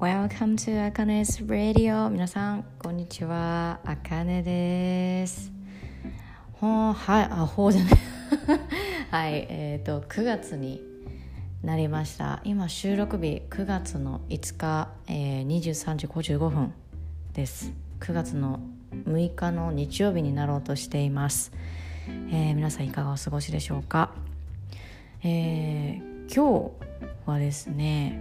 Welcome to あかね 's Radio. 皆さんこんにちは。あかねです。ほはいあほうじゃない。はいえっ、ー、と9月になりました。今収録日9月の5日、えー、23時55分です。9月の6日の日曜日になろうとしています、えー、皆さんいかがお過ごしでしょうか、えー、今日はですね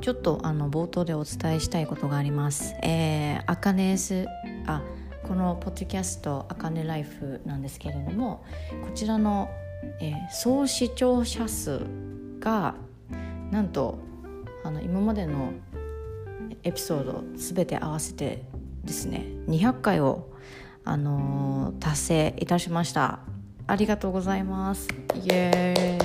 ちょっとあの冒頭でお伝えしたいことがあります。えー、アカネスあこのポッドキャスト「あかねライフ」なんですけれどもこちらの、えー、総視聴者数がなんとあの今までのエピソード全て合わせてですね200回を、あのー、達成いたしました。ありがとうございます。イエーイ。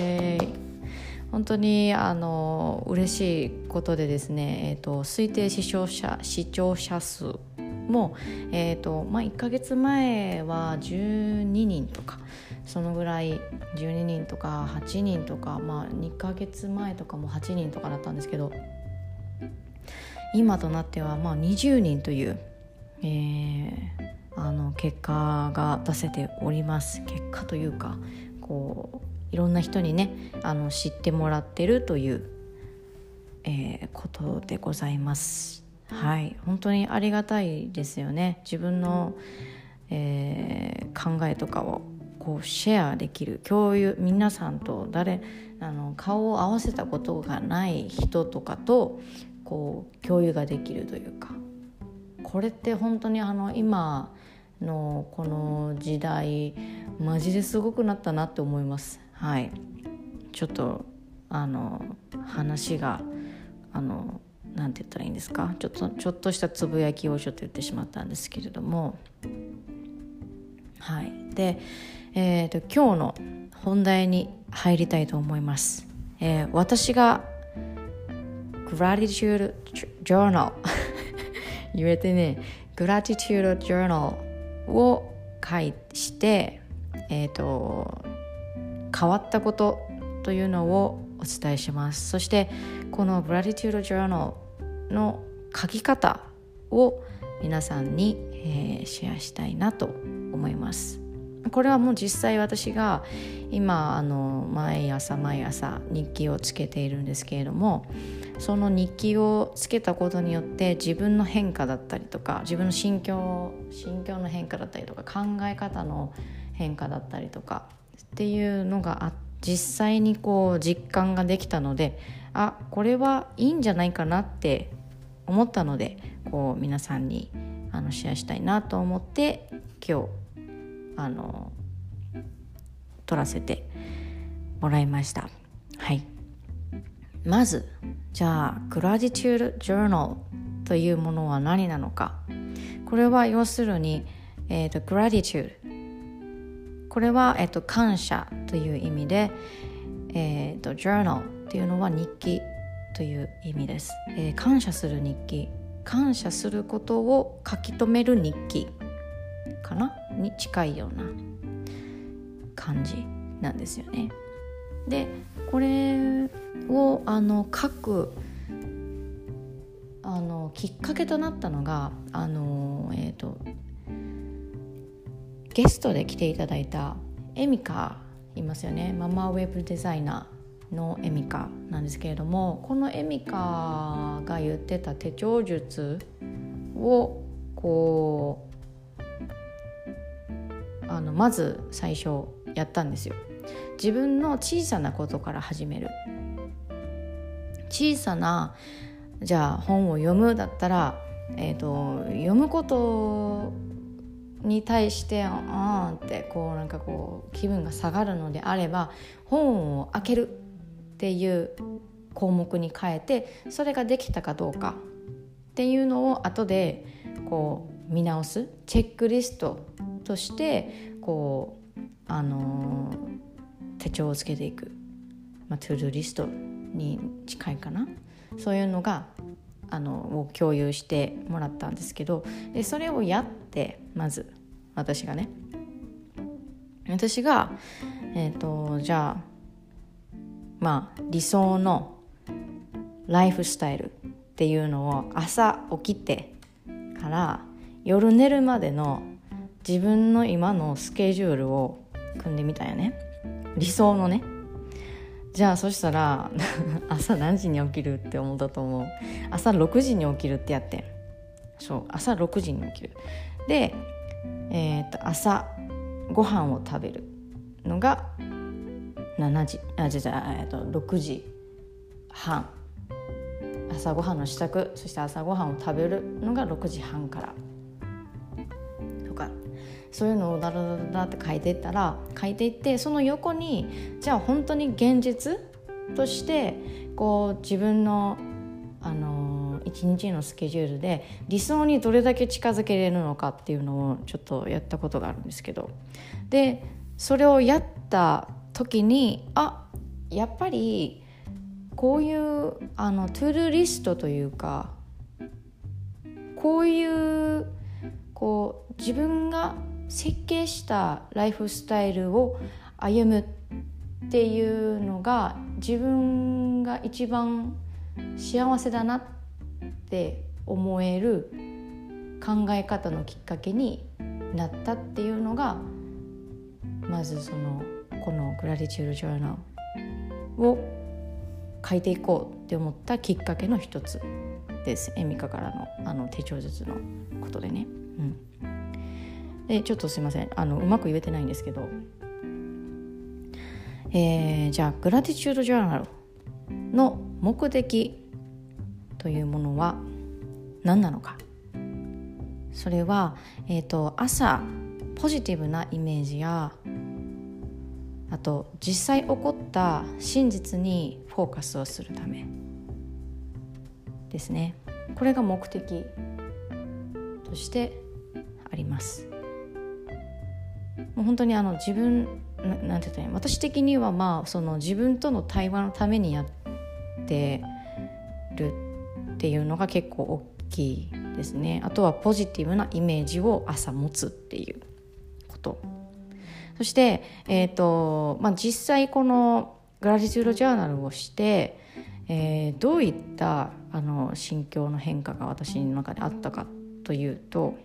本当にあの嬉しいことでですね、えーと、推定視聴者視聴者数も、えーとまあ、1か月前は12人とかそのぐらい12人とか8人とか、まあ、2か月前とかも8人とかだったんですけど今となってはまあ20人という、えー、あの結果が出せております。結果というかこういろんな人にねあの知ってもらってるという、えー、ことでございます。はい。本当にありがたいですよね。自分の、えー、考えとかをこうシェアできる。共有皆さんと誰あの顔を合わせたことがない人とかとこう共有ができるというか。これって本当にあの今のこの時代マジですごくなったなって思います。はい。ちょっとあの話があのなんて言ったらいいんですか？ちょっとちょっとしたつぶやきをちょっと言ってしまったんですけれども。はい。で、えーと、今日の本題に入りたいと思います、えー、私が Gratitude Journal 言えてね Gratitude Journal を書いしてえっ、ー、と変わったことというのをお伝えします。そしてこの Gratitude Journal の書き方を皆さんに、えー、シェアしたいなと思います。これはもう実際私が今あの毎朝毎朝日記をつけているんですけれどもその日記をつけたことによって自分の変化だったりとか自分の心境心境の変化だったりとか考え方の変化だったりとかっていうのがあ実際にこう実感ができたのであこれはいいんじゃないかなって思ったのでこう皆さんにあのシェアしたいなと思って今日あの撮らせてもらいました。はい。まずじゃあグラディチュール・ジャーナルというものは何なのか。これは要するに、えーと、グラディチュールこれは、えっと、感謝という意味で、えっと、journal っていうのは日記という意味です、えー、感謝する日記。感謝することを書き留める日記かな？に近いような感じなんですよね。でこれをあの書くあのきっかけとなったのがあのえっ、ー、とゲストで来ていただいたエミカいますよねママウェブデザイナーのエミカなんですけれどもこのエミカが言ってた手帳術をこうあのまず最初やったんですよ。自分の小さなことから始める小さなじゃあ本を読むだったら、えーと読むことに対してあーってこうなんかこう気分が下がるのであれば本を開けるっていう項目に変えてそれができたかどうかっていうのを後でこう見直すチェックリストとしてこうあのー、手帳をつけていく、まあ、トゥードリストに近いかな。そういうのがあのを共有してもらったんですけどでそれをやってまず私がね。私がえっ、ー、とじゃあまあ理想のライフスタイルっていうのを朝起きてから夜寝るまでの自分の今のスケジュールを組んでみたよね。理想のね。じゃあそしたら 朝何時に起きるって思ったと思う。朝6時に起きるってやってん。そう朝6時に起きる。で、えー、と朝ご飯を食べるのが7時。あじゃじゃえっと6時半。朝ごはんの支度。そして朝ごはんを食べるのが6時半から。そういうのをダラダラダって書いていったら書いていってその横にじゃあ本当に現実としてこう自分のあの一日のスケジュールで理想にどれだけ近づけれるのかっていうのをちょっとやったことがあるんですけど。でそれをやった時にあやっぱりこういうあのトゥールリストというかこういうこう自分が設計したライフスタイルを歩むっていうのが自分が一番幸せだなって思える考え方のきっかけになったっていうのがまずそのこのグラディチュードジョーナルを書いていこうって思ったきっかけの一つですエミカからのあの手帳術のことでね。うん、でちょっとすいません。あのうまく言えてないんですけど、えー、じゃあグラティチュードジャーナルの目的というものは何なのか。それは、えーと朝ポジティブなイメージやあと実際起こった真実にフォーカスをするためですね。これが目的としてあります。本当にあの自分なんて言ったらいい私的にはまあその自分との対話のためにやってるっていうのが結構大きいですね。あとはポジティブなイメージを朝持つっていうこと。そして、えーとまあ、実際このグラディチュードジャーナルをして、えー、どういったあの心境の変化が私の中であったかというと、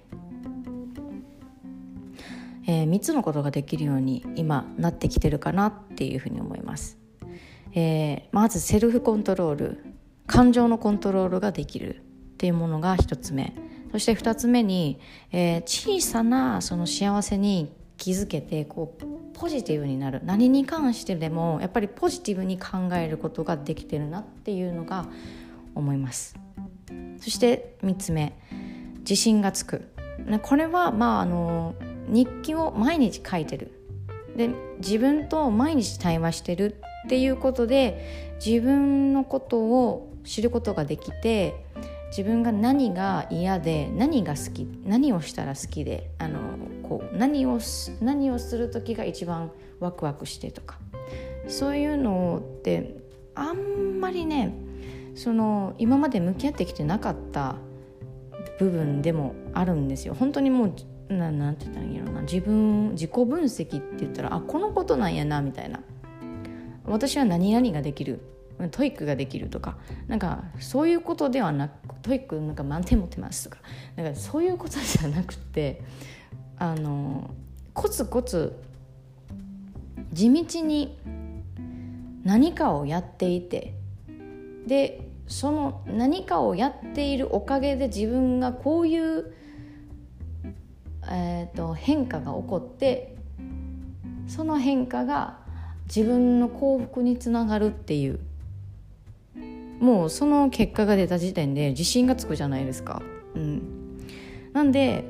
えー、3つのことができるように今なってきてるかなっていうふうに思います。えー、まずセルフコントロール。感情のコントロールができるっていうものが1つ目。そして2つ目に、えー、小さなその幸せに気づけてこうポジティブになる。何に関してでもやっぱりポジティブに考えることができてるなっていうのが思います。そして3つ目。自信がつく。これはまああの日記を毎日書いてるで自分と毎日対話してるっていうことで自分のことを知ることができて自分が何が嫌で何が好き何をしたら好きであのこう何を何をする時が一番ワクワクしてとかそういうのってあんまりねその今まで向き合ってきてなかった部分でもあるんですよ。本当にもうななんて言ったらいいやろな。自分自己分析って言ったらあこのことなんやなみたいな。私は何々ができる。TOEIC ができるとか。なんかそういうことではなく TOEIC なんか満点持ってますとか。なんかそういうことじゃなくてあのコツコツ地道に何かをやっていてでその何かをやっているおかげで自分がこういう、えーと、変化が起こってその変化が自分の幸福につながるっていうもうその結果が出た時点で自信がつくじゃないですか。うん、なんで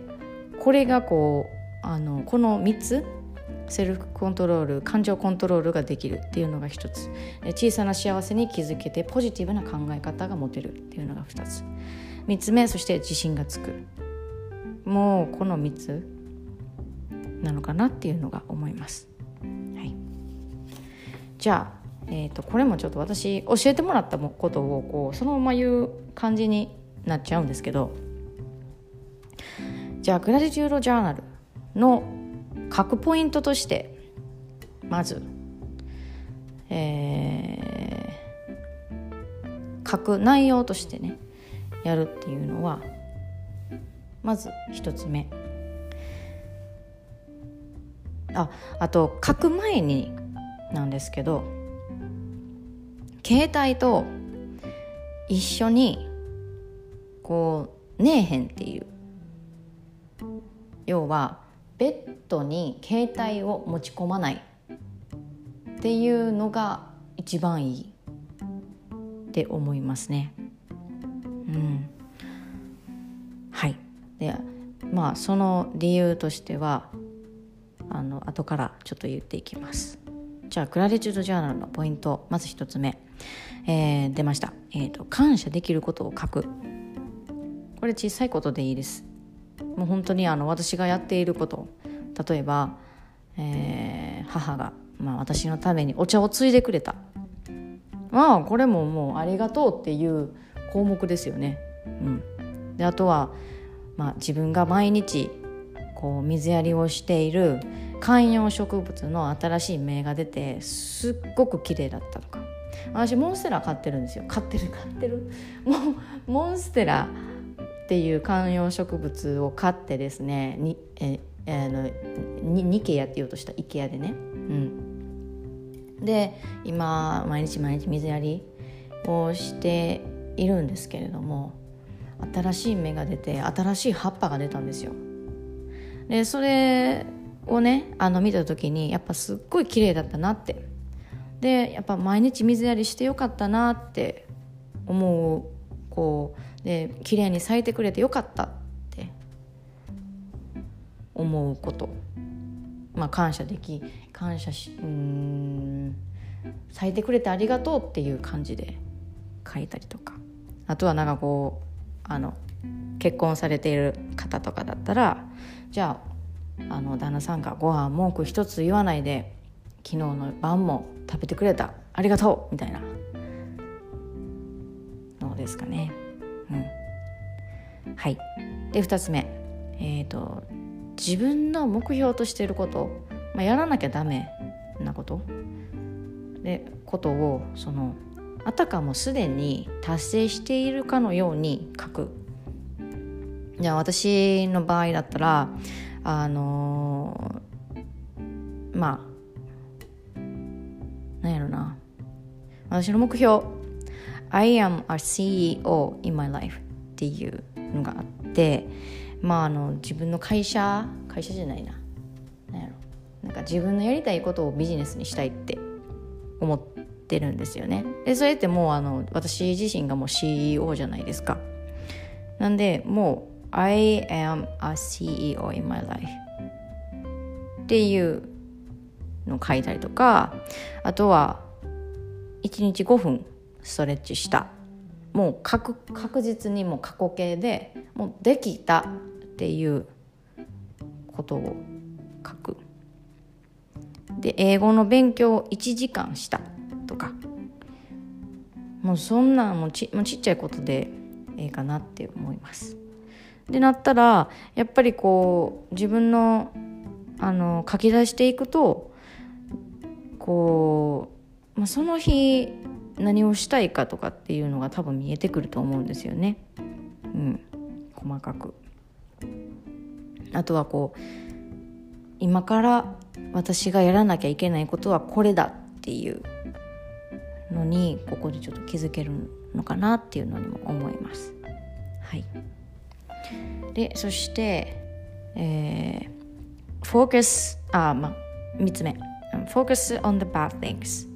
これがこうあのこの3つセルフコントロール感情コントロールができるっていうのが1つ。小さな幸せに気づけてポジティブな考え方が持てるっていうのが2つ。3つ目そして自信がつく。もうこの3つなのかなっていうのが思います。はい、じゃあえーと、これもちょっと私教えてもらったことをこうそのまま言う感じになっちゃうんですけどじゃあグラディチュードジャーナルの書くポイントとしてまず、えー、書く内容としてねやるっていうのはまず一つ目。ああと書く前になんですけど携帯と一緒にこう寝えへんっていう。要はベッドに携帯を持ち込まないっていうのが一番いいって思いますね。うん、はい。でまあその理由としてはあの後からちょっと言っていきます。じゃあクラリチュードジャーナルのポイントまず1つ目、えー、出ました、えーと、感謝できることを書く。これ小さいことでいいです。もう本当にあの私がやっていること。例えば、えー、母が、まあ、私のためにお茶をついでくれた。まあこれももうありがとうっていう項目ですよね。うん、であとは、まあ、自分が毎日こう水やりをしている観葉植物の新しい芽が出てすっごく綺麗だったとか。私モンステラ飼ってるんですよ。飼ってる飼ってる。もうモンステラっていう観葉植物を飼ってですねにええ、のにニケヤって言おうとした。IKEA でね、うん、で今毎日毎日水やりをしているんですけれども新しい芽が出て新しい葉っぱが出たんですよ。でそれをねあの見た時にやっぱすっごい綺麗だったなって。でやっぱ毎日水やりしてよかったなって思うこうで綺麗に咲いてくれてよかったって思うこと。まあ感謝でき感謝しうん咲いてくれてありがとうっていう感じで書いたりとか。あとはなんかこうあの結婚されている方とかだったらじゃああの旦那さんがご飯文句一つ言わないで昨日の晩も食べてくれた。ありがとう。みたいな。のですかね。うん、はい。で2つ目。えっ、ー、と自分の目標としていること、まあ、やらなきゃダメなこと。でことをそのあたかもすでに達成しているかのように書く。じゃあ私の場合だったらあのー、まあなんやろな。私の目標 I am a CEO in my life っていうのがあってまああの自分の会社会社じゃないな。なんやろ。なんか自分のやりたいことをビジネスにしたいって思ってるんですよね。でそれってもうあの私自身がもう CEO じゃないですか。なんでもう I am a CEO in my life っていうの書いたりとかあとは1日5分ストレッチした。もう確確実にもう過去形でもうできたっていうことを書く。で英語の勉強を1時間した。とかもうそんなんもちもうちっちゃいことでええかなって思います。でなったらやっぱりこう自分のあの書き出していくとこう、まあ、その日何をしたいかとかっていうのが多分見えてくると思うんですよね。うん、細かくあとはこう今から私がやらなきゃいけないことはこれだっていうのにここでちょっと気づけるのかなっていうのにも思います。はい。でそして、えー、フォーカスあまあ3つ目。focus on the bad things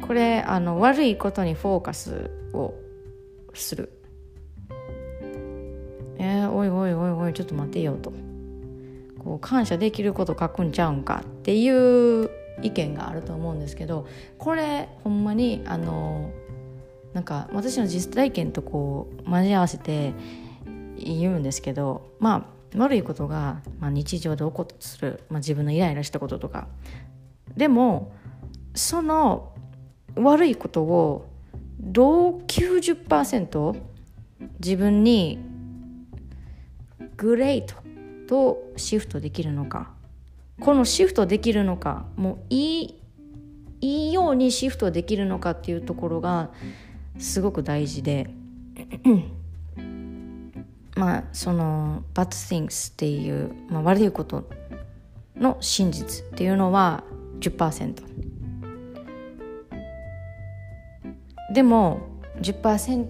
これあの悪いことにフォーカスをする。えー、おいおいおいおいちょっと待てよと。こう感謝できること書くんちゃうんかっていう意見があると思うんですけどこれほんまにあのなんか私の実体験とこう交わせて言うんですけどまあ悪いことが、まあ、日常で起こったとする、まあ、自分のイライラしたこととか。でもその悪いことをどう90%自分にグレートとシフトできるのか。このシフトできるのかもういいいいようにシフトできるのかっていうところがすごく大事で まあその bad things っていう、まあ、悪いことの真実っていうのは10%でも10%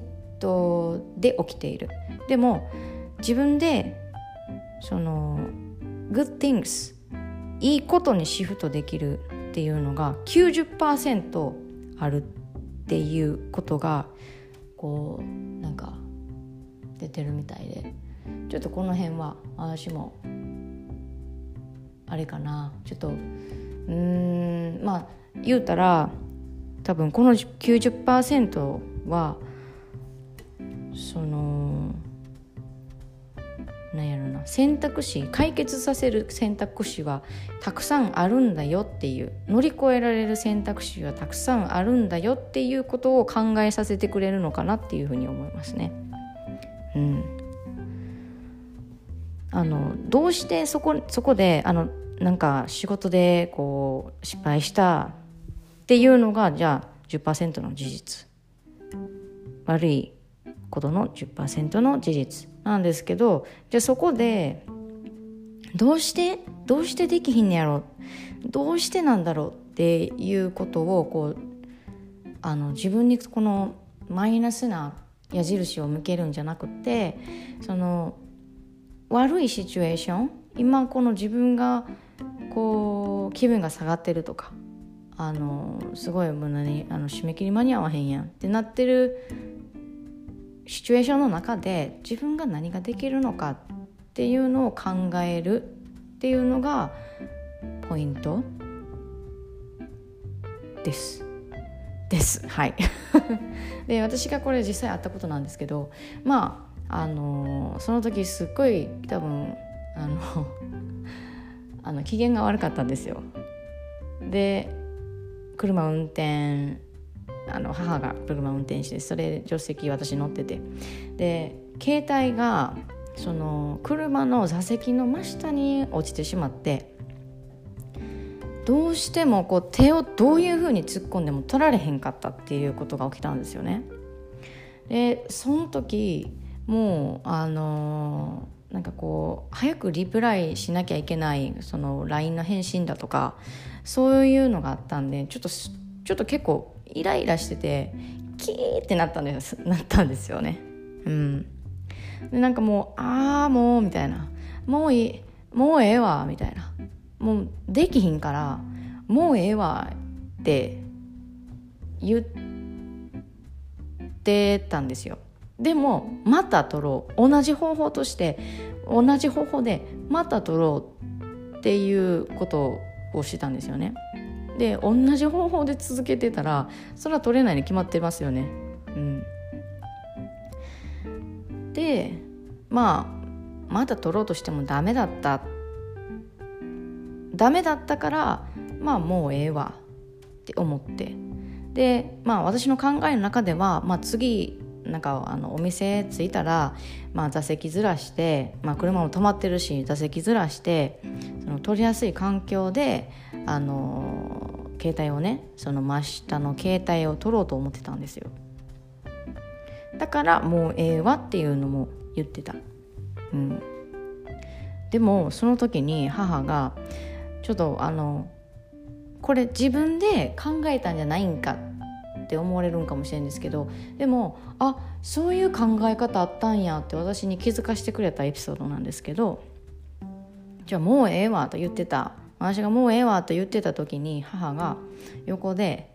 で起きている。でも自分でその good things いいことにシフトできるっていうのが90%あるっていうことがこうなんか出てるみたいで。ちょっとこの辺は私もあれかな。ちょっとうんまあ言うたら多分この90%はそのなんやろな。選択肢解決させる選択肢はたくさんあるんだよっていう乗り越えられる選択肢はたくさんあるんだよっていうことを考えさせてくれるのかなっていうふうに思いますね。うん、あのどうしてそこそこであのなんか仕事でこう失敗したっていうのがじゃあ10%の事実。悪いことの10%の事実。なんですけどじゃあそこでどうしてどうしてできひんねやろ？どうしてなんだろうっていうことをこうあの自分にこのマイナスな矢印を向けるんじゃなくてその悪いシチュエーション今この自分がこう気分が下がってるとかあのすごいもう何あの締め切り間に合わへんやんってなってるシチュエーションの中で自分が何ができるのかっていうのを考えるっていうのがポイントです。です。はい。で私がこれ実際あったことなんですけどまああのその時すっごい多分あのあの機嫌が悪かったんですよ。で車運転あの母が車運転してそれ助手席私乗っててで携帯がその車の座席の真下に落ちてしまってどうしてもこう手をどういうふうに突っ込んでも取られへんかったっていうことが起きたんですよね。でその時もうあのー、なんかこう早くリプライしなきゃいけないその LINE の返信だとかそういうのがあったんでちょっとちょっと結構イライラしててキーってなったんですなったんですよね。うん。でなんかもうああもうみたいな。もういいもうええわみたいな。もうできひんからもうええわって言ってたんですよ。でもまた撮ろう。同じ方法として同じ方法でまた撮ろうっていうことをしてたんですよね。で同じ方法で続けてたらそれは取れないに決まってますよね。うん、でまあまだ取ろうとしてもダメだった。ダメだったからまあもうええわって思って。でまあ私の考えの中では、まあ、次なんかあのお店着いたら、まあ、座席ずらして、まあ、車も止まってるし座席ずらしてその取りやすい環境であの携帯をねその真下の携帯を取ろうと思ってたんですよ。だからもうええわっていうのも言ってた。うん。でもその時に母がちょっとあのこれ自分で考えたんじゃないんかっって思われるんかもしれんですけどでもあそういう考え方あったんやって私に気づかせてくれたエピソードなんですけどじゃあもうええわと言ってた。私がもうええわと言ってた時に母が横で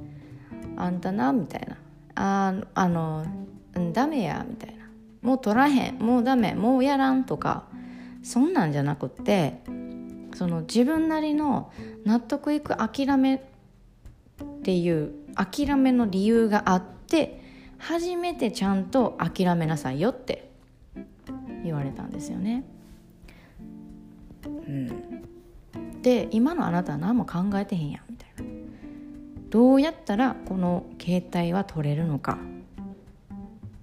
「あんたな」みたいな「ああのダメや」みたいな「もう取らへん。もうダメ。もうやらん」とか。そんなんじゃなくってその自分なりの納得いく諦めっていう諦めの理由があって初めてちゃんと諦めなさいよって言われたんですよね。うん、で今のあなたは何も考えてへんやんみたいな。どうやったらこの携帯は取れるのか。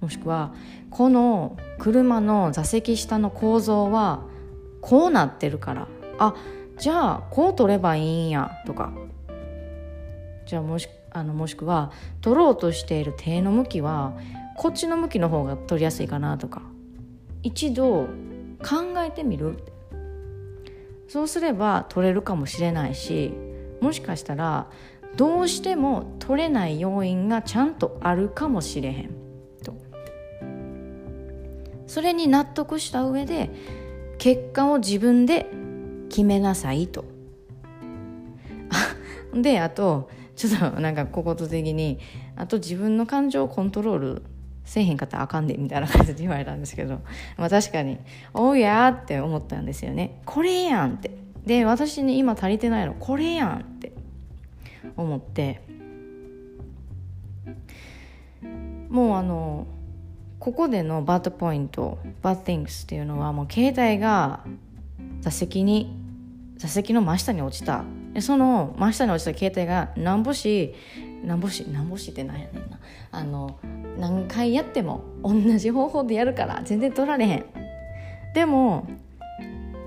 もしくはこの車の座席下の構造はこうなってるから。あじゃあこう取ればいいんやとか。じゃあもしあのもしくは取ろうとしている手の向きはこっちの向きの方が取りやすいかなとか。一度考えてみる。そうすれば取れるかもしれないしもしかしたらどうしても取れない要因がちゃんとあるかもしれへんと。それに納得した上で結果を自分で決めなさいと。であとちょっとなんか心的にあと自分の感情をコントロールせえへんかったらあかんでみたいな感じで言われたんですけど、まあ、確かに「おうや」って思ったんですよね。これやんって。で私に今足りてないのこれやんって思って。もうあのここでのバッドポイントバッド things っていうのはもう携帯が座席に座席の真下に落ちた。その真下に落ちた携帯がなんぼしなんぼしなんぼしってなんやねんな。あの何回やっても同じ方法でやるから全然取られへん。でも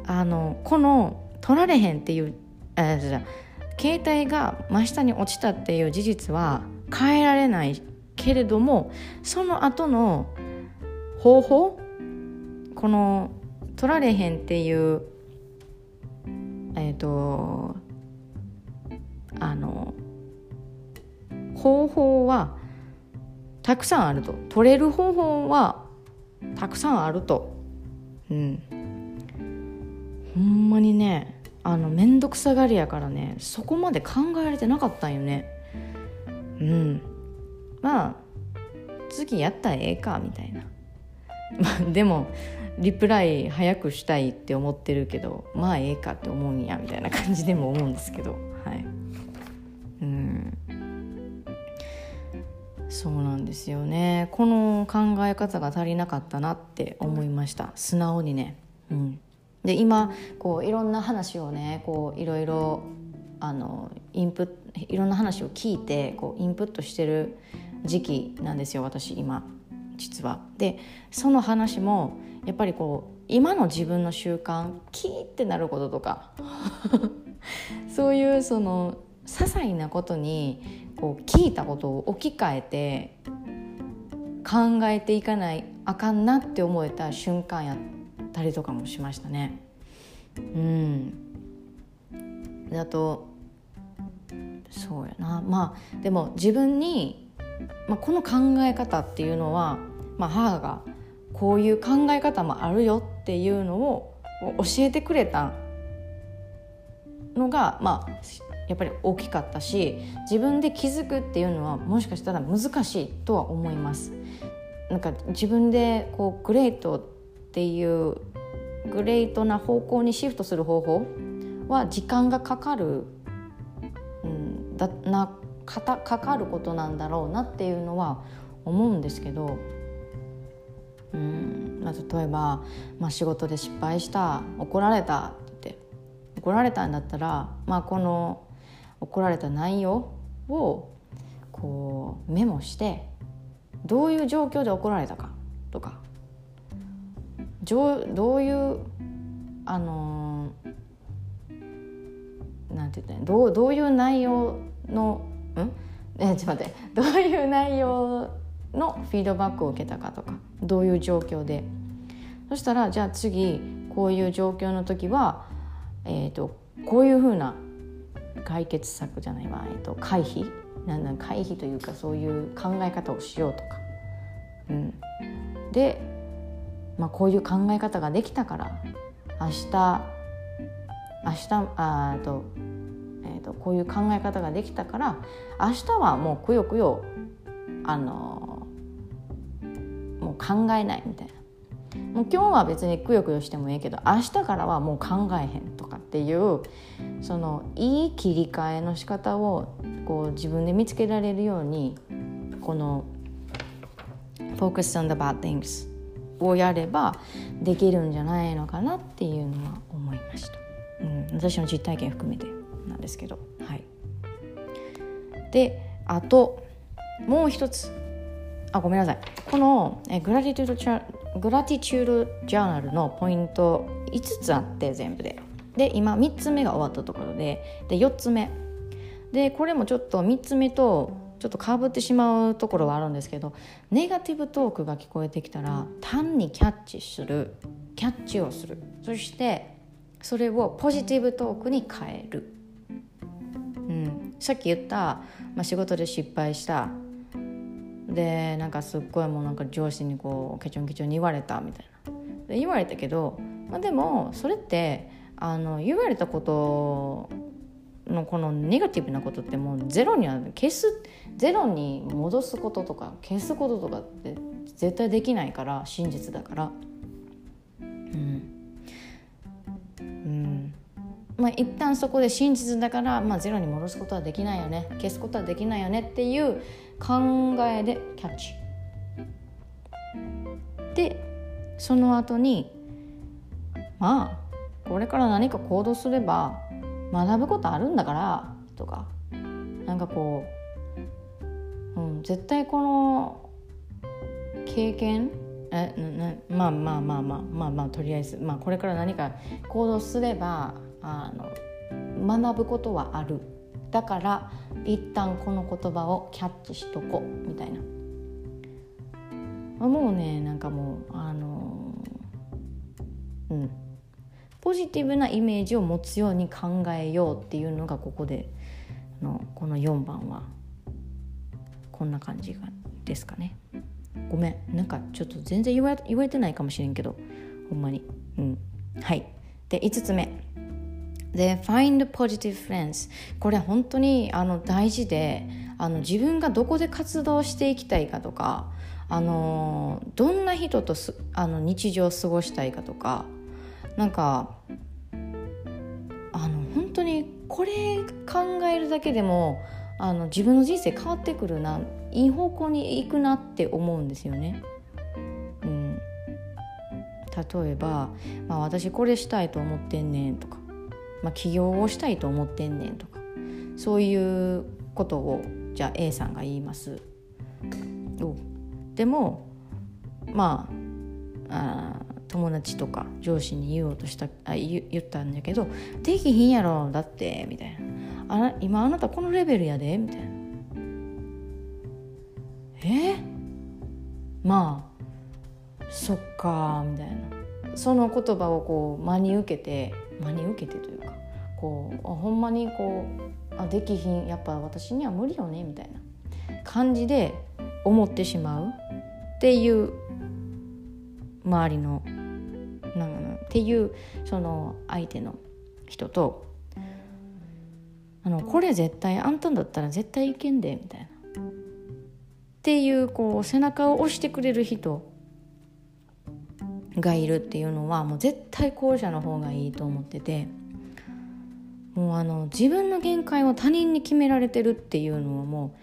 あのこの取られへんっていうあじゃ携帯が真下に落ちたっていう事実は変えられないけれどもその後の方法この取られへんっていうえっ、ー、とあの方法はたくさんあると。取れる方法はたくさんあると。うん。ほんまにねあの面倒くさがりやからねそこまで考えられてなかったんよね。うん。まあ次やったらええかみたいな。でもリプライ早くしたいって思ってるけどまあええかって思うんやみたいな感じでも思うんですけど。はい。うん。そうなんですよね。この考え方が足りなかったなって思いました。素直にね。うん。で今こういろんな話をねこういろいろあのインプいろんな話を聞いてこうインプットしてる時期なんですよ私今。実は。でその話もやっぱりこう今の自分の習慣キーってなることとか そういうその些細なことにこう聞いたことを置き換えて考えていかないあかんなって思えた瞬間やったりとかもしましたね。うんであとそうやなまあでも自分に、まあ、この考え方っていうのは、まあ、母がこういう考え方もあるよっていうのを教えてくれたのがまあやっぱり大きかったし自分で気づくっていうのはもしかしたら難しいとは思います。なんか自分でこうグレートっていうグレートな方向にシフトする方法は時間がかかる、うん、だなかたかかることなんだろうなっていうのは思うんですけど、うん。まあ、例えば、まあ、仕事で失敗した怒られたって怒られたんだったら、まあ、この怒られた内容をこうメモしてどういう状況で怒られたかとかどういうあのなんて言ったどうどういう内容のん？えちょっと待って。どういう内容のフィードバックを受けたかとかどういう状況で。そしたらじゃあ次こういう状況の時は、えーと、こういうふうな解決策じゃないわ、えーと、回避？なんなん回避というかそういう考え方をしようとか。うん、で、まあ、こういう考え方ができたから明日明日あと,、えーと、こういう考え方ができたから明日はもうくよくよあの考えないみたいな。もう今日は別にくよくよしてもいいけど明日からはもう考えへんとかっていうそのいい切り替えの仕方をこう自分で見つけられるようにこの「Focus on the bad things」をやればできるんじゃないのかなっていうのは思いました。うん、私の実体験含めてなんですけど。はい。であともう一つ。あごめんなさい。このえグラティチュードチグラティチュードジャーナルのポイント5つあって全部で。で今3つ目が終わったところで。で4つ目。でこれもちょっと3つ目とちょっとかぶってしまうところはあるんですけどネガティブトークが聞こえてきたら単にキャッチする。キャッチをする。そしてそれをポジティブトークに変える、うん、さっき言った、まあ、仕事で失敗したでなんかすっごいもうなんか上司にこうケチョンケチョンに言われたみたいな。言われたけど、まあ、でもそれってあの言われたことのこのネガティブなことってもうゼロには消すゼロに戻すこととか消すこととかって絶対できないから真実だから。うん。まあ一旦そこで真実だから、まあ、ゼロに戻すことはできないよね。消すことはできないよね。っていう考えでキャッチ。でその後にまあこれから何か行動すれば学ぶことあるんだからとか。なんかこう、うん、絶対この経験えなまあまあまあまあまあまあとりあえず、まあ、これから何か行動すればあの学ぶことはある。だから一旦この言葉をキャッチしとこみたいな。もうねなんかもうあのうん。ポジティブなイメージを持つように考えようっていうのがここでのこの4番はこんな感じがですかね。ごめん。なんかちょっと全然言わ言われてないかもしれんけどほんまに。うん。はい。で5つ目。で Find positive friends これ本当にあの大事であの自分がどこで活動していきたいかとかあのどんな人とすあの日常を過ごしたいかとかなんかあの本当にこれ考えるだけでもあの自分の人生変わってくるないい方向に行くなって思うんですよね。うん、例えば、まあ、私これしたいと思ってんねんとか、まあ、起業をしたいと思ってんねんとかそういうことをじゃあ A さんが言います。でもまああ友達とか上司に言おうとしたあ言言ったんだけど「できひんやろだって」みたいな。あ「今あなたこのレベルやで」みたいな「え？まあそっか」みたいな。その言葉をこう真に受けて真に受けてというかこうほんまにこうあできひんやっぱ私には無理よねみたいな。感じで思ってしまう。っていう周りのなんかなっていうその相手の人とあのこれ絶対あんたんだったら絶対いけんでみたいな。っていうこう背中を押してくれる人がいるっていうのはもう絶対後者の方がいいと思っててもうあの自分の限界を他人に決められてるっていうのはも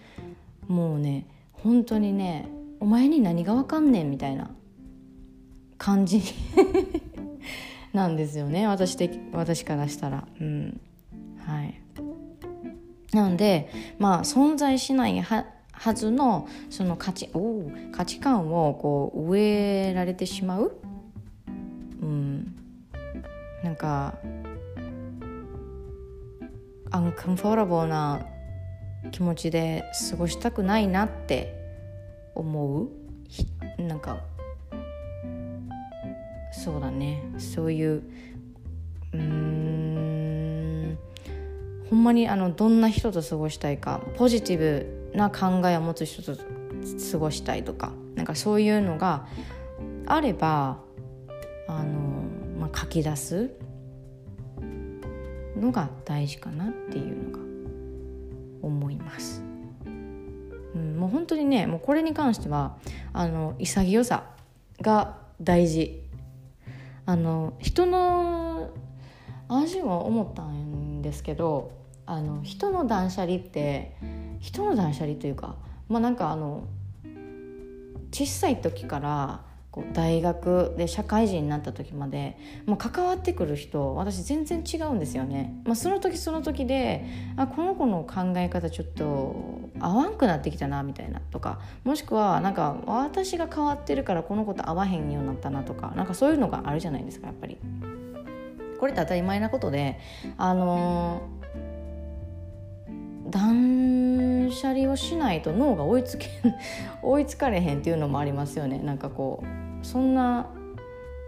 うもうね本当にねお前に何が分かんねんみたいな感じ なんですよね私的私からしたら。うんはいなんでまあ存在しないははずのその価値お価値観をこう植えられてしまう、うん、なんかアンカンフォーラボーな気持ちで過ごしたくないなって思う？なんかそうだね。そういううん。ほんまにあのどんな人と過ごしたいかポジティブな考えを持つ人と過ごしたいとかなんかそういうのがあれば、書き出すのが大事かなっていうのが思います。うん、もう本当にねもうこれに関してはあの潔さが大事あの人の私も思ったんですけどあの人の断捨離って人の断捨離というかまあなんかあの小さい時からこう大学で社会人になった時までもう関わってくる人私全然違うんですよね。まあ、その時その時であこの子の考え方ちょっと合わんくなってきたなみたいなとかもしくはなんか私が変わってるからこの子と合わへんようになったなとかなんかそういうのがあるじゃないですかやっぱり。これって当たり前なことであの断断捨離をしないと脳が追いつけ 追いつかれへんっていうのもありますよねなんかこうそんな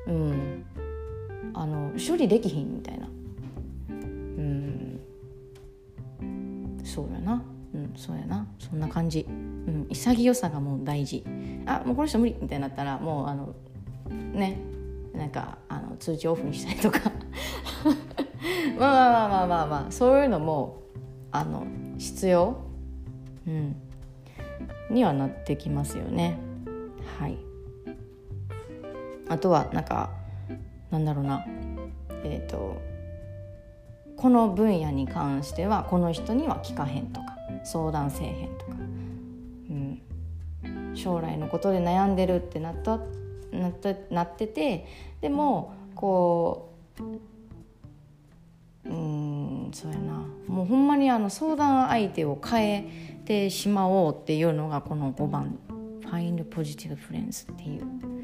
うんあの処理できひんみたいな。うん。そうやな。うんそうやな。そんな感じ、うん、潔さがもう大事。あもうこの人無理みたいになったらもうあのねなんかあの通知オフにしたりとか。まあまあまあまあまあまあ。そういうのもあの必要、うん、にはなってきますよね。はい。あとはなんかなんだろうな。えっ、ー、とこの分野に関してはこの人には聞かへんとか相談せえへんとか、うん、将来のことで悩んでるってなったなったなっててでもこううんそうやな。もうほんまにあの相談相手を変えてしまおうっていうのがこの5番「Find Positive Friends」っていう。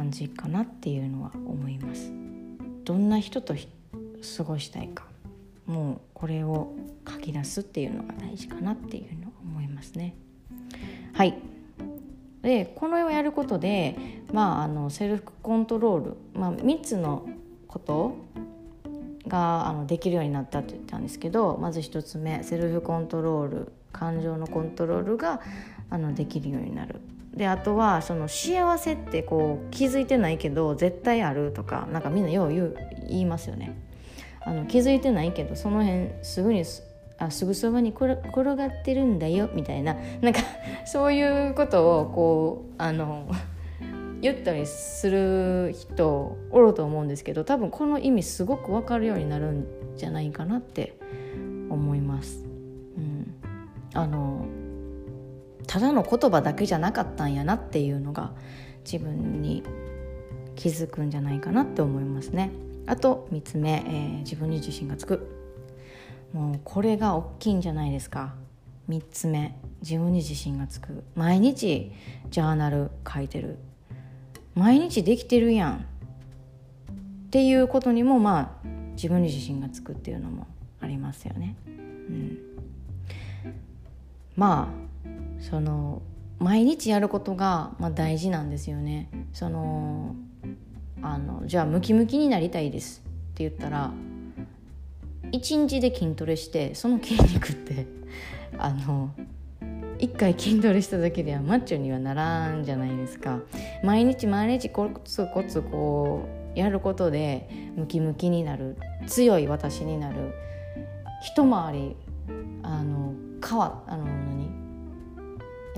感じかなっていうのは思います。どんな人と過ごしたいかもうこれを書き出すっていうのが大事かなっていうのを思いますね。はいでこの絵をやることで、まあ、あのセルフコントロール、まあ、3つのことがあのできるようになったって言ったんですけどまず1つ目セルフコントロール感情のコントロールがあのできるようになる。であとはその幸せってこう気づいてないけど絶対あるとかなんかみんなよう言う言いますよね。あの気づいてないけどその辺すぐにあすぐそばに転がってるんだよみたいななんか そういうことをこうあの言ったりする人おると思うんですけど多分この意味すごく分かるようになるんじゃないかなって思います。うん、あのただの言葉だけじゃなかったんやなっていうのが自分に気づくんじゃないかなって思いますね。あと3つ目、えー、自分に自信がつく。もうこれが大きいんじゃないですか。3つ目自分に自信がつく。毎日ジャーナル書いてる。毎日できてるやん。っていうことにもまあ自分に自信がつくっていうのもありますよね。うん、まあその毎日やることが、まあ、大事なんですよね。そのあのじゃあムキムキになりたいです。って言ったら1日で筋トレしてその筋肉って あの1回筋トレしただけではマッチョにはならんじゃないですか。毎日毎日コツコツこうやることでムキムキになる。強い私になる。一回りあの変わあの何？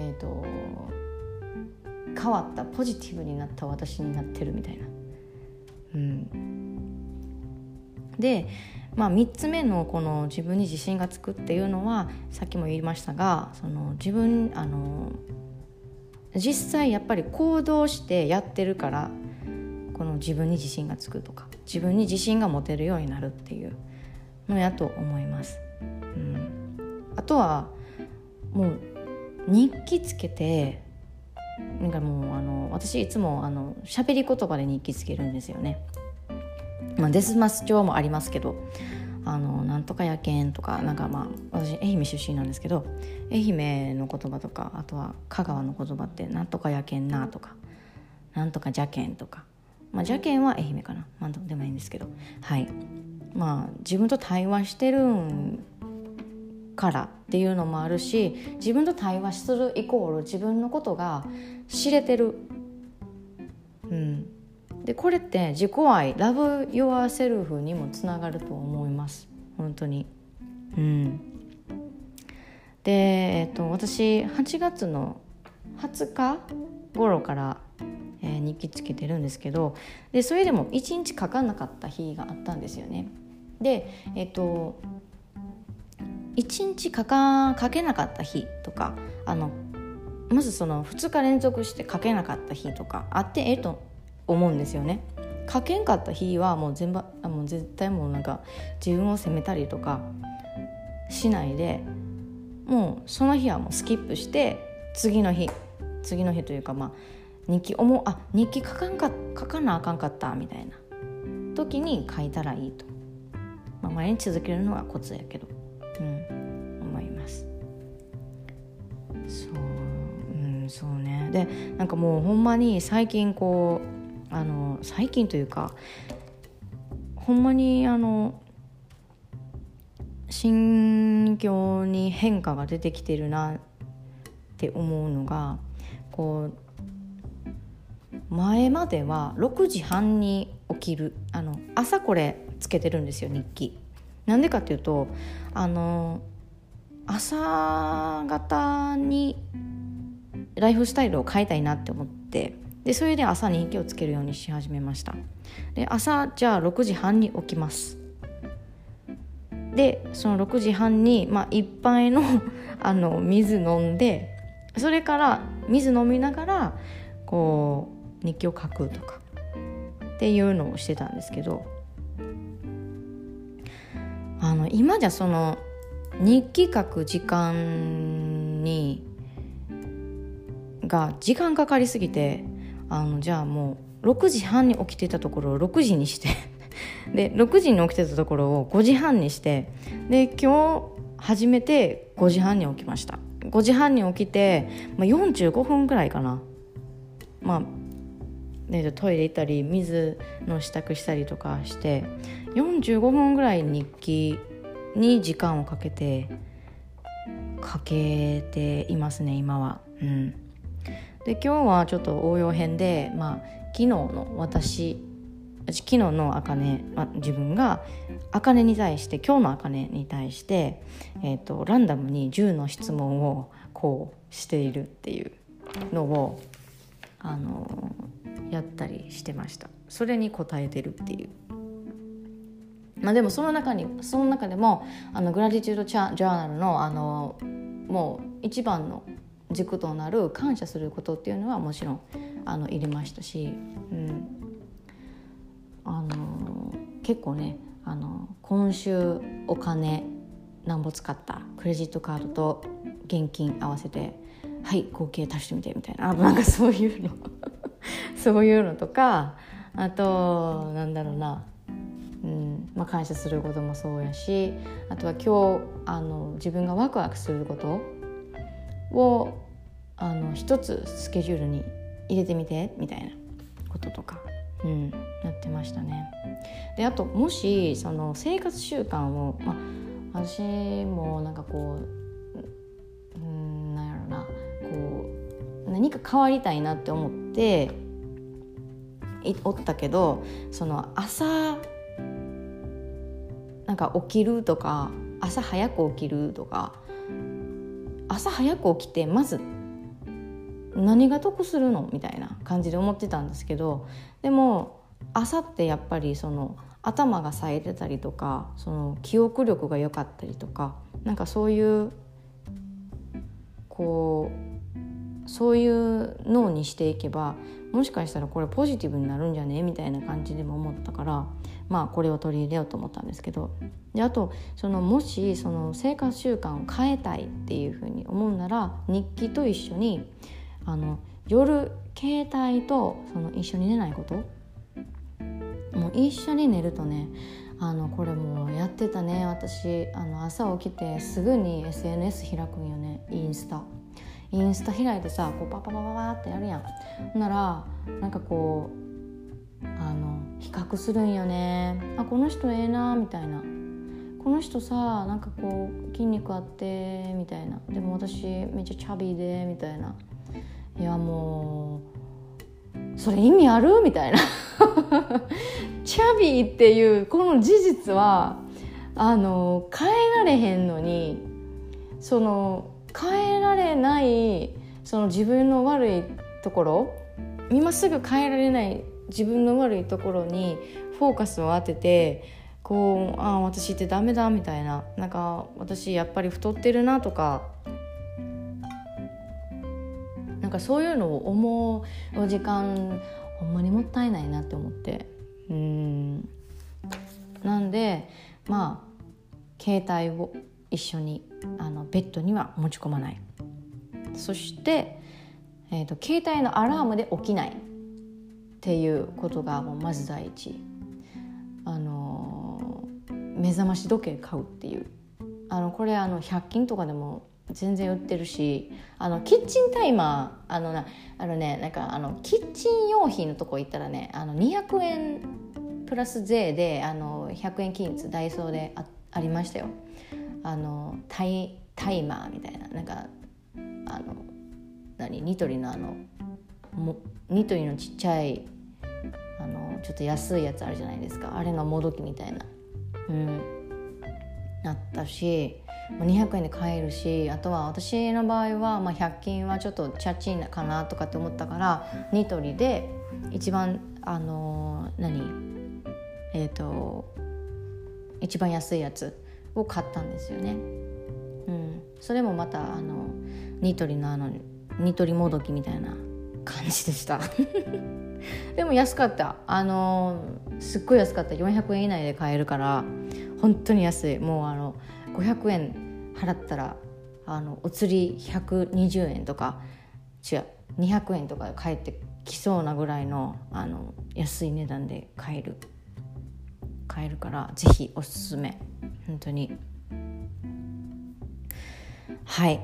えっ、ー、と変わったポジティブになった私になってるみたいな。うん、で、まあ、3つ目のこの自分に自信がつくっていうのはさっきも言いましたがその自分あの実際やっぱり行動してやってるからこの自分に自信がつくとか自分に自信が持てるようになるっていうのやと思います。うん、あとはもう日記つけてなんかもうあの私いつもあの喋り言葉で日記つけるんですよね。まあ、デスマス帳もありますけど「あのなんとかやけん」とかなんかまあ私愛媛出身なんですけど愛媛の言葉とかあとは香川の言葉って「なんとかやけんな」とか「なんとかじゃけん」とかまあじゃけんは愛媛かな。まあでもいいんですけど。はい。まあ自分と対話してるんからっていうのもあるし自分と対話するイコール自分のことが知れてる。うん、でこれって自己愛ラブ・ヨア・セルフにもつながると思います本当に。うん、で、えっと、私8月の20日頃から、えー、日記つけてるんですけどでそれでも1日書かなかった日があったんですよね。で、えっと1日書か書けなかった日とかあのまずその2日連続して書けなかった日とかあってええと思うんですよね。書けんかった日はもう全部あもう絶対もうなんか自分を責めたりとかしないでもうその日はもうスキップして次の日次の日というかまあ日記思うあ日記書かんか書かなあかんかったみたいな時に書いたらいいと、まあ、毎日続けるのがコツやけど。うん、思いますそううんそうねでなんかもうほんまに最近こうあの最近というかほんまにあの心境に変化が出てきてるなって思うのがこう前までは6時半に起きるあの朝これつけてるんですよ日記。なんでかっていうとあの朝方にライフスタイルを変えたいなって思ってでそれで朝に日記をつけるようにし始めました。で朝じゃあ6時半に起きます。でその6時半に、まあ、一杯の あの水飲んでそれから水飲みながらこう日記を書くとかっていうのをしてたんですけどあの今じゃその日記書く時間にが時間かかりすぎてあのじゃあもう6時半に起きてたところを6時にして で6時に起きてたところを5時半にしてで今日初めて5時半に起きました。5時半に起きて、まあ、45分ぐらいかな。まあね、トイレ行ったり水の支度したりとかして45分ぐらい日記に時間をかけてかけていますね今は。うん、で今日はちょっと応用編で、まあ、昨日の私昨日のあかね、まあ、自分があかねに対して今日のあかねに対して、えーと、ランダムに10の質問をこうしているっていうのをあのやったりしてました。それに答えてるっていう。まあでもその中にその中でもあのグラディチュードジャーナルのあのもう一番の軸となる感謝することっていうのはもちろんあの入れましたし、うん、あの結構ねあの今週お金なんぼ使ったクレジットカードと現金合わせてはい合計足してみてみたいな。あなんかそういうの。そういうのとかあとなんだろうな、うんまあ、感謝することもそうやしあとは今日あの自分がワクワクすることをあの一つスケジュールに入れてみてみたいなこととか、うん、やってましたね。であともしその生活習慣を、まあ、私もなんかこう何か変わりたいなって思っておったけどその朝なんか起きるとか朝早く起きるとか朝早く起きてまず何が得するの？みたいな感じで思ってたんですけどでも朝ってやっぱりその頭が冴えてたりとかその記憶力が良かったりとかなんかそういうこうそういう脳にしていけばもしかしたらこれポジティブになるんじゃね？みたいな感じでも思ったからまあこれを取り入れようと思ったんですけど。であとそのもしその生活習慣を変えたいっていうふうに思うなら日記と一緒にあの夜携帯とその一緒に寝ないこと。もう一緒に寝るとねあのこれもうやってたね。私あの朝起きてすぐに SNS 開くんよね。インスタ。インスタ開いてさこうパパパパパってやるやん。ならなんかこうあの比較するんよね。あこの人ええなみたいな。この人さなんかこう筋肉あってみたいな。でも私めっちゃチャビーでみたいな。いやもうそれ意味ある？みたいな。チャビーっていうこの事実はあの変えられへんのにその変えられないその自分の悪いところ今すぐ変えられない自分の悪いところにフォーカスを当ててこうああ私ってダメだみたいななんか私やっぱり太ってるなとかなんかそういうのを思う時間ほんまにもったいないなって思って。うん。なんでまあ携帯を一緒にあのベッドには持ち込まない。そして、えーと、携帯のアラームで起きないっていうことがもうまず第一。あの目覚まし時計買うっていう。あのこれあの100均とかでも全然売ってるしあのキッチンタイマーあのなあのねなんかあのキッチン用品のとこ行ったらねあの200円プラス税であの100円均一ダイソーであありましたよ。あのタイタイマーみたいななんかあの何ニトリのあのニトリのちっちゃいあのちょっと安いやつあるじゃないですか。あれのもどきみたいな。うん。なったし200円で買えるしあとは私の場合は、まあ、100均はちょっとチャチンかなとかって思ったからニトリで一番あのー、何えっ、ー、と一番安いやつを買ったんですよね。うん、それもまたあのニトリのあのニトリもどきみたいな感じでした。でも安かった。あのすっごい安かった。400円以内で買えるから本当に安い。もうあの500円払ったらあのお釣り120円とか違う200円とかで帰ってきそうなぐらいのあの安い値段で買える。買えるから是非おすすめ。本当にはい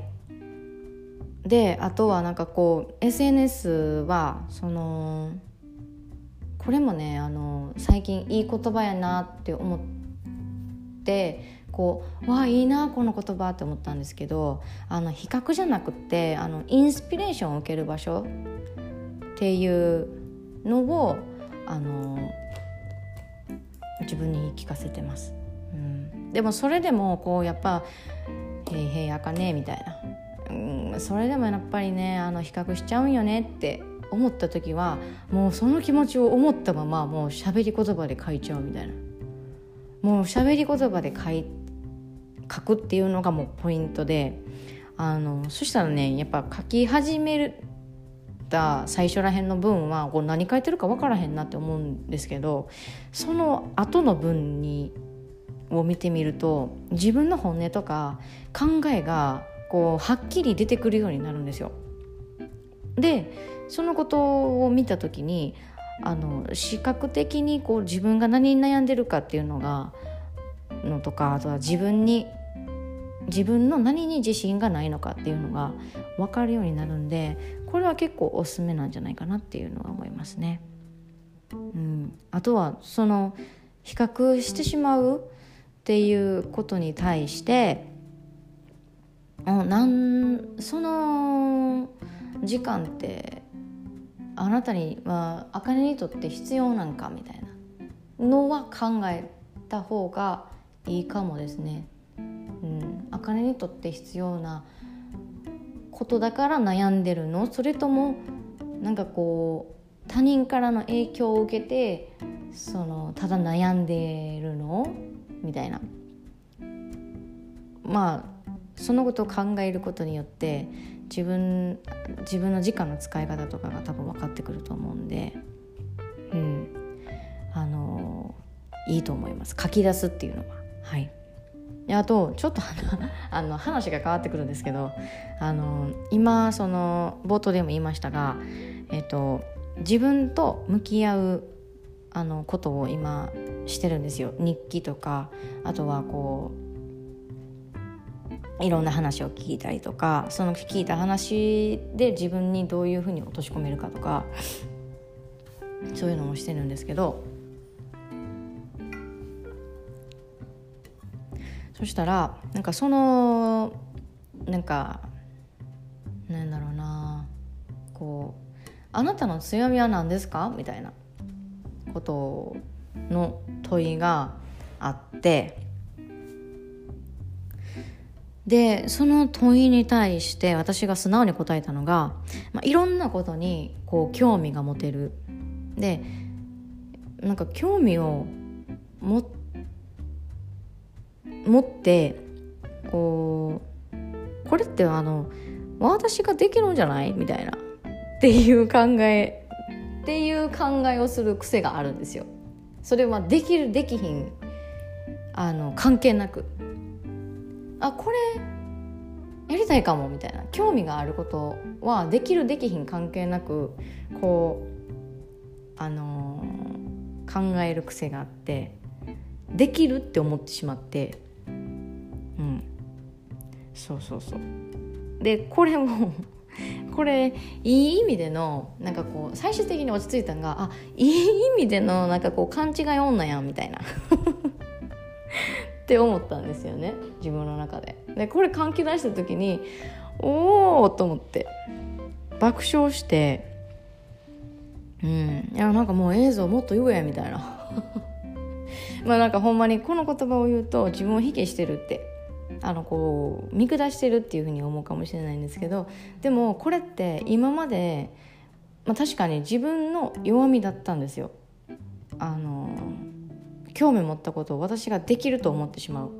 であとはなんかこう SNS はそのこれもねあの最近いい言葉やなって思ってこうわあいいなこの言葉って思ったんですけどあの比較じゃなくてあのインスピレーションを受ける場所っていうのをあの自分に聞かせてます。でもそれでもこうやっぱ「へいへいあかね」みたいな、うん、それでもやっぱりねあの比較しちゃうんよねって思った時はもうその気持ちを思ったままもう喋り言葉で書いちゃうみたいな。もう喋り言葉で書い書くっていうのがもうポイントであのそしたらねやっぱ書き始めるた最初らへんの文はこう何書いてるか分からへんなって思うんですけどその後の文にを見てみると自分の本音とか考えがこうはっきり出てくるようになるんですよ。でそのことを見た時にあの視覚的にこう自分が何に悩んでるかっていうのがのとかあとは自分に自分の何に自信がないのかっていうのが分かるようになるんでこれは結構おすすめなんじゃないかなっていうのは思いますね。うん、あとはその比較してしまうっていうことに対してなんその時間ってあなたには茜にとって必要なんかみたいなのは考えた方がいいかもですね。うん、茜にとって必要なことだから悩んでるの？それともなんかこう他人からの影響を受けてそのただ悩んでるの？みたいな。まあそのことを考えることによって自分自分の時間の使い方とかが多分分かってくると思うんでうん。あのいいと思います。書き出すっていうのは。はい。あとちょっと あの話が変わってくるんですけどあの今その冒頭でも言いましたが、えっと、自分と向き合うあのことを今してるんですよ日記とかあとはこういろんな話を聞いたりとかその聞いた話で自分にどういうふうに落とし込めるかとかそういうのもしてるんですけどそしたらなんかそのなんかなんだろうなこう「あなたの強みは何ですか?」みたいなことの問いがあってでその問いに対して私が素直に答えたのが、まあ、いろんなことにこう興味が持てる。でなんか興味を持ってこうこれってあの私ができるんじゃない？みたいな。っていう考えっていう考えをする癖があるんですよ。それはできるできひんあの関係なく。あこれやりたいかもみたいな。興味があることはできるできひん関係なくこうあのー、考える癖があってできるって思ってしまって。うん。そうそうそう。でこれもこれいい意味でのなんかこう最終的に落ち着いたのがあいい意味でのなんかこう勘違い女やんみたいな って思ったんですよね自分の中で。でこれ換気出した時におおと思って爆笑してうんいやなんかもう映像もっと言えみたいな まあなんかほんまにこの言葉を言うと自分を卑下してるってあのこう見下してるっていうふうに思うかもしれないんですけどでもこれって今まで、まあ、確かに自分の弱みだったんですよ。あの興味持ったことを私ができると思ってしまう。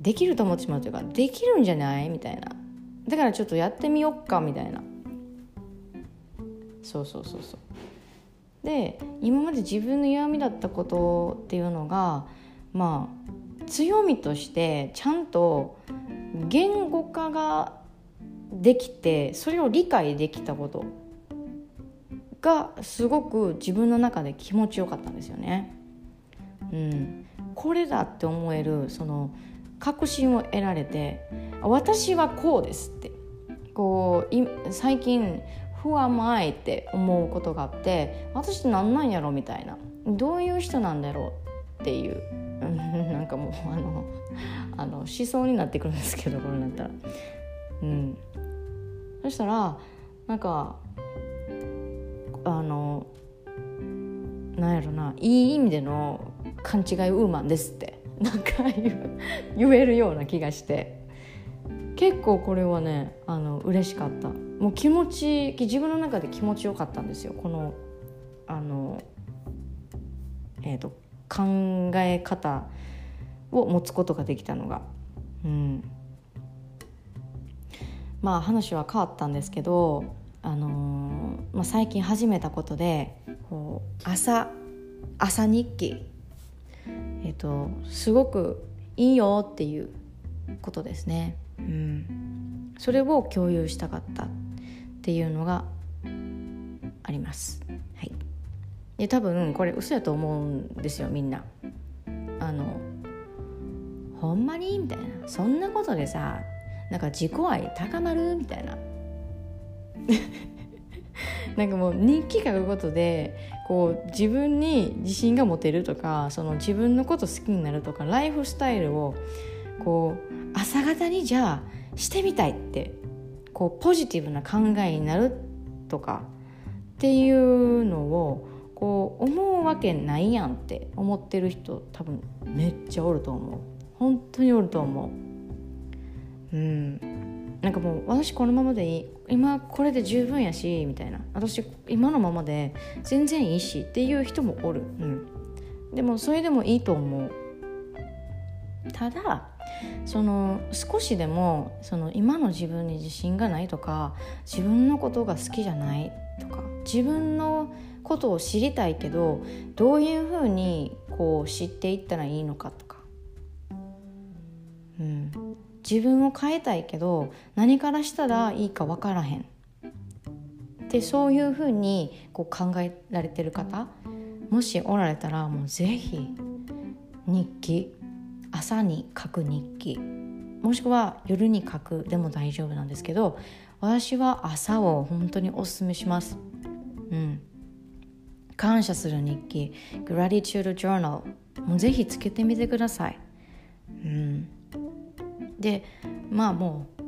できると思ってしまうというかできるんじゃないみたいな。だからちょっとやってみよっかみたいな。そうそうそうそう。で今まで自分の弱みだったことっていうのがまあ強みとしてちゃんと言語化ができてそれを理解できたことがすごく自分の中で気持ちよかったんですよね。うん、これだって思えるその確信を得られて私はこうですってこう最近「Who am I?」って思うことがあって私って何なんやろみたいなどういう人なんだろうっていうなんかもうあのあの思想になってくるんですけどこれなったら。うん、そしたらなんかあのなんやろないい意味での勘違いウーマンですってなんか言えるような気がして結構これはねあの嬉しかったもう気持ち自分の中で気持ちよかったんですよこのあのえっ、ー、と考え方を持つことができたのが。うん。まあ話は変わったんですけどあのー、まあ、最近始めたことでこう朝朝日記。えっ、とすごくいいよっていうことですね。うん、それを共有したかったっていうのがあります。はい、で多分これ嘘やと思うんですよみんな。あのほんまに？みたいな。そんなことでさなんか自己愛高まる？みたいな。なんかもう日記書くことでこう自分に自信が持てるとかその自分のこと好きになるとかライフスタイルをこう朝方にじゃあしてみたいってこうポジティブな考えになるとかっていうのをこう思うわけないやんって思ってる人多分めっちゃおると思う。本当におると思う。うん。なんかもう私このままでいい。今これで十分やしみたいな。私今のままで全然いいしっていう人もおる。うん。でもそれでもいいと思う。ただその少しでもその今の自分に自信がないとか自分のことが好きじゃないとか自分のことを知りたいけどどういうふうにこう知っていったらいいのかとか、うん、自分を変えたいけど何からしたらいいか分からへん。でそういうふうにこう考えられてる方もしおられたらもう是非日記。朝に書く日記。もしくは夜に書くでも大丈夫なんですけど私は朝を本当におすすめします。うん、感謝する日記 Gratitude Journal もうぜひつけてみてください。うん、でまあもう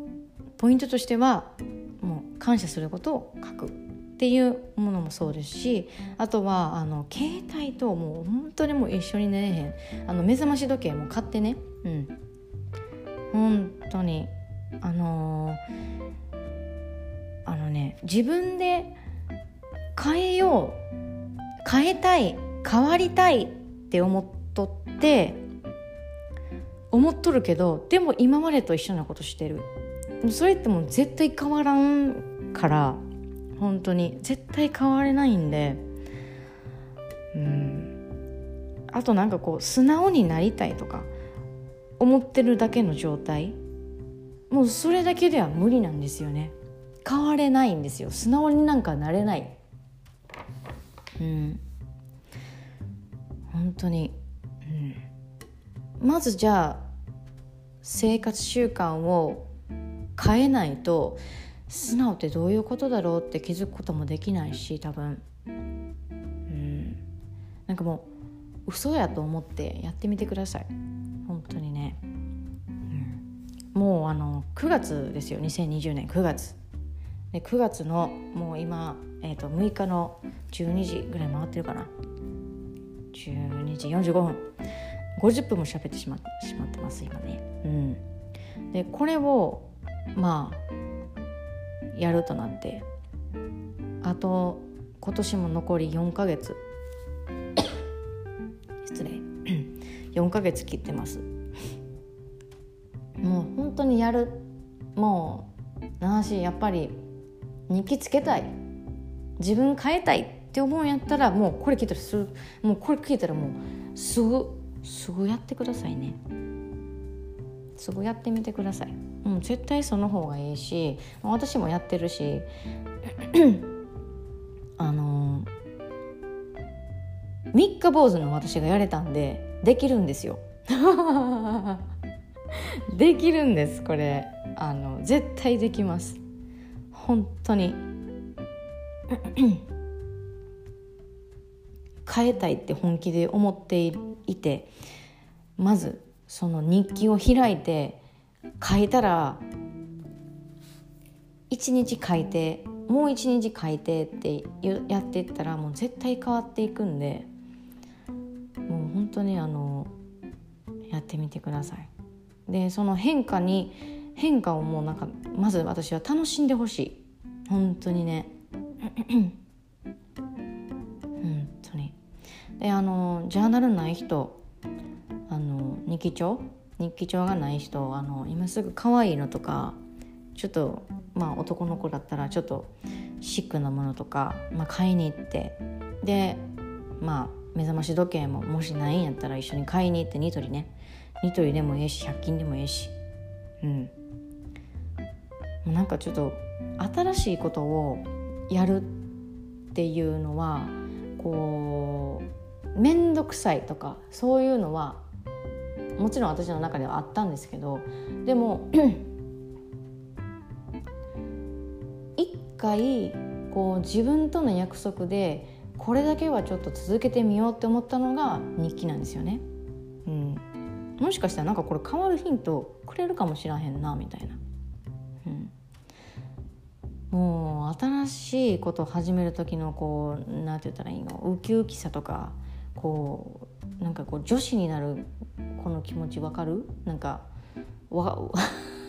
ポイントとしてはもう感謝することを書く。っていうものもそうですしあとはあの携帯ともう本当にもう一緒に寝れへん。あの目覚まし時計も買ってね。うん。本当にあのー、あのね自分で変えよう。変えたい変わりたいって思っとって思っとるけどでも今までと一緒なことしてる。それってもう絶対変わらんから本当に。絶対変われないんで。うん。あとなんかこう素直になりたいとか思ってるだけの状態。もうそれだけでは無理なんですよね。変われないんですよ。素直になんかなれない。うん。本当に、うん、まずじゃあ生活習慣を変えないと素直ってどういうことだろうって気づくこともできないし多分。うん。なんかもう嘘やと思ってやってみてください。本当にね、うん、もうあの9月ですよ。2020年9月で9月のもう今、えーと、6日の12時ぐらい回ってるかな。12時45分。50分も喋ってしましまってます今ね。うん。でこれをまあやるとなって。あと今年も残り4ヶ月。失礼。4ヶ月切ってます。もう本当にやる。もうなしやっぱり日記つけたい。自分変えたい。って思うんやったらもうこれ聞いたらすもうこれ聞いたらもうすぐすぐやってくださいね。すぐやってみてください、うん、絶対その方がいいし私もやってるし。あの三日坊主の私がやれたんでできるんですよ。できるんですこれ。あの絶対できます。本当に 変えたいって本気で思っていてまずその日記を開いて書いたら一日書いてもう一日書いてってやっていったらもう絶対変わっていくんでもう本当にあのやってみてください。でその変化に変化をもうなんかまず私は楽しんでほしい。本当にね。本当に。であのジャーナルない人あの日記帳？日記帳がない人あの今すぐ可愛いのとかちょっとまあ男の子だったらちょっとシックなものとか、まあ、買いに行って。でまあ目覚まし時計ももしないんやったら一緒に買いに行ってニトリね。ニトリでもええし100均でもええし。うん。なんかちょっと新しいことをやるっていうのはこう面倒くさいとかそういうのはもちろん私の中ではあったんですけどでも 一回こう自分との約束でこれだけはちょっと続けてみようって思ったのが日記なんですよね。うん、もしかしたらなんかこれ変わるヒントくれるかもしらへんなみたいな。もう新しいことを始める時のこう何て言ったらいいの？ウキウキさとかこうなんかこう女子になるこの気持ちわかる？なんかわ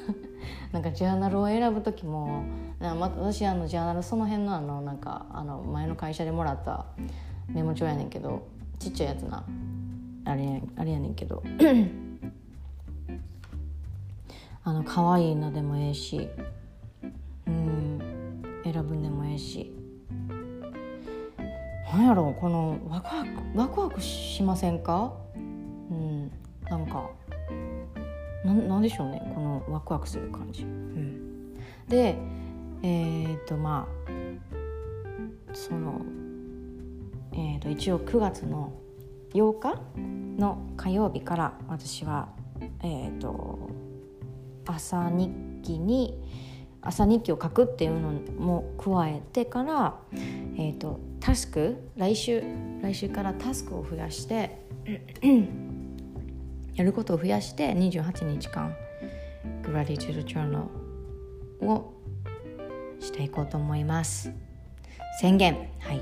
なんかジャーナルを選ぶ時も私あのジャーナルその辺のあのなんかあの前の会社でもらったメモ帳やねんけどちっちゃいやつな。あれあれやねんけど。あの可愛いのでもええし。うん。選ぶんでもええし。なんやろうこのワクワクワクワクしませんか？うんなんかなんでしょうねこのワクワクする感じ、うん、でえっ、とまあそのえー、と一応9月の8日の火曜日から私はえっ、ー、と朝日記に朝日記を書くっていうのも加えてから、えーと、タスク来週来週からタスクを増やして やることを増やして28日間グラディチュードジャーナルをしていこうと思います。宣言。はい。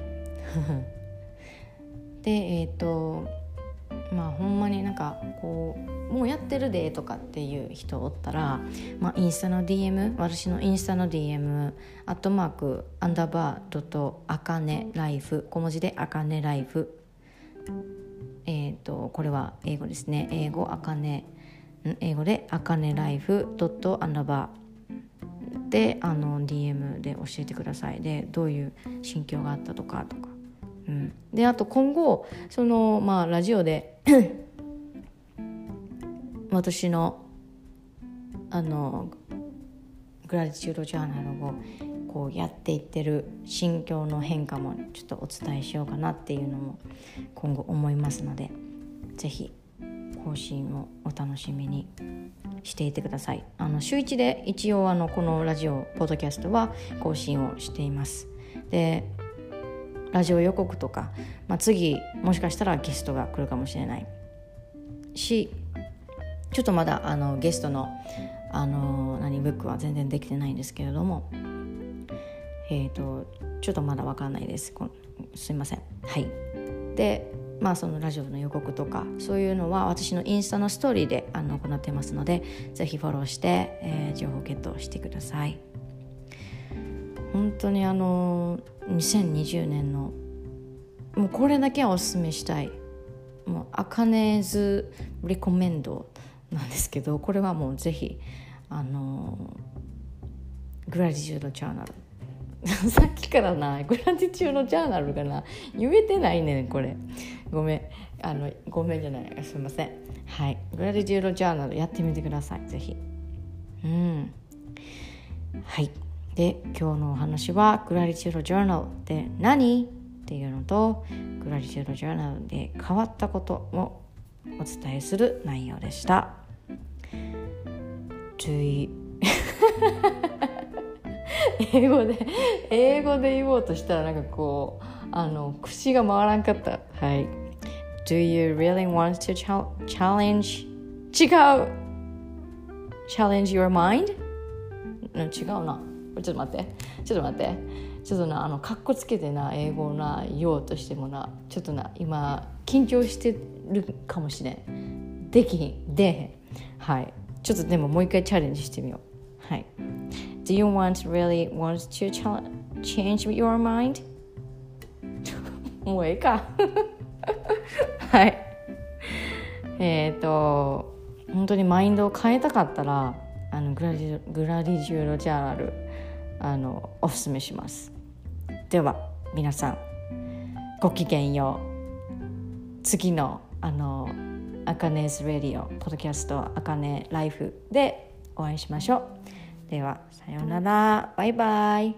でえっ、ー、とまあほんまになんかこうもうやってるでとかっていう人おったら、まあ、インスタの DM 私のインスタの DM アットマークアンダーバードとあかねライフ小文字であかねライフ。えっ、ー、とこれは英語ですね。英語あかね英語であかねライフドットアンダーバー。であの DM で教えてください。でどういう心境があったとかとか。うん、であと今後そのまあラジオで 私のあのグラディチュードジャーナルをこうやっていってる心境の変化もちょっとお伝えしようかなっていうのも今後思いますので是非更新をお楽しみにしていてください。あの週1で一応あのこのラジオポッドキャストは更新をしています。でラジオ予告とか、まあ、次もしかしたらゲストが来るかもしれない。しちょっとまだあのゲストのあの何ブックは全然できてないんですけれどもえっ、ー、とちょっとまだ分かんないです。すいません。はい。でまあそのラジオの予告とかそういうのは私のインスタのストーリーであの行ってますのでぜひフォローして、えー、情報ゲットしてください。本当にあの2020年のもうこれだけはおすすめしたい。もうアカネーズリコメンドなんですけどこれはもうぜひあのグラディチュードジャーナル。さっきからなグラディチュードジャーナルがな言えてないねんこれ。ごめん。あのごめんじゃない。すみません。はい。グラディチュードジャーナルやってみてください。ぜひ。うん。はい。で今日のお話はグラディチュードジャーナルって何っていうのとグラディチュードジャーナルで変わったことをお伝えする内容でした。注意。英語で英語で言おうとしたらなんかこうあの口が回らんかった。はい。Do you really want to challenge 違う。Challenge your mind? 違うな。ちょっと待って。ちょっと待って。ちょっとなあのかっこつけてな英語な言おうとしてもなちょっとな今緊張してるかもしれん。できひん。でへん。はい。ちょっとでももう一回チャレンジしてみよう。はい。Do you want really want to change your mind? もうええか。はい。えっ、ー、と本当にマインドを変えたかったらあのグラディグラディジュールジャーナル。あのおすすめします。では皆さんごきげんよう。次のあのアカネズレディオポッドキャストアカネライフでお会いしましょう。ではさようなら。バイバイ。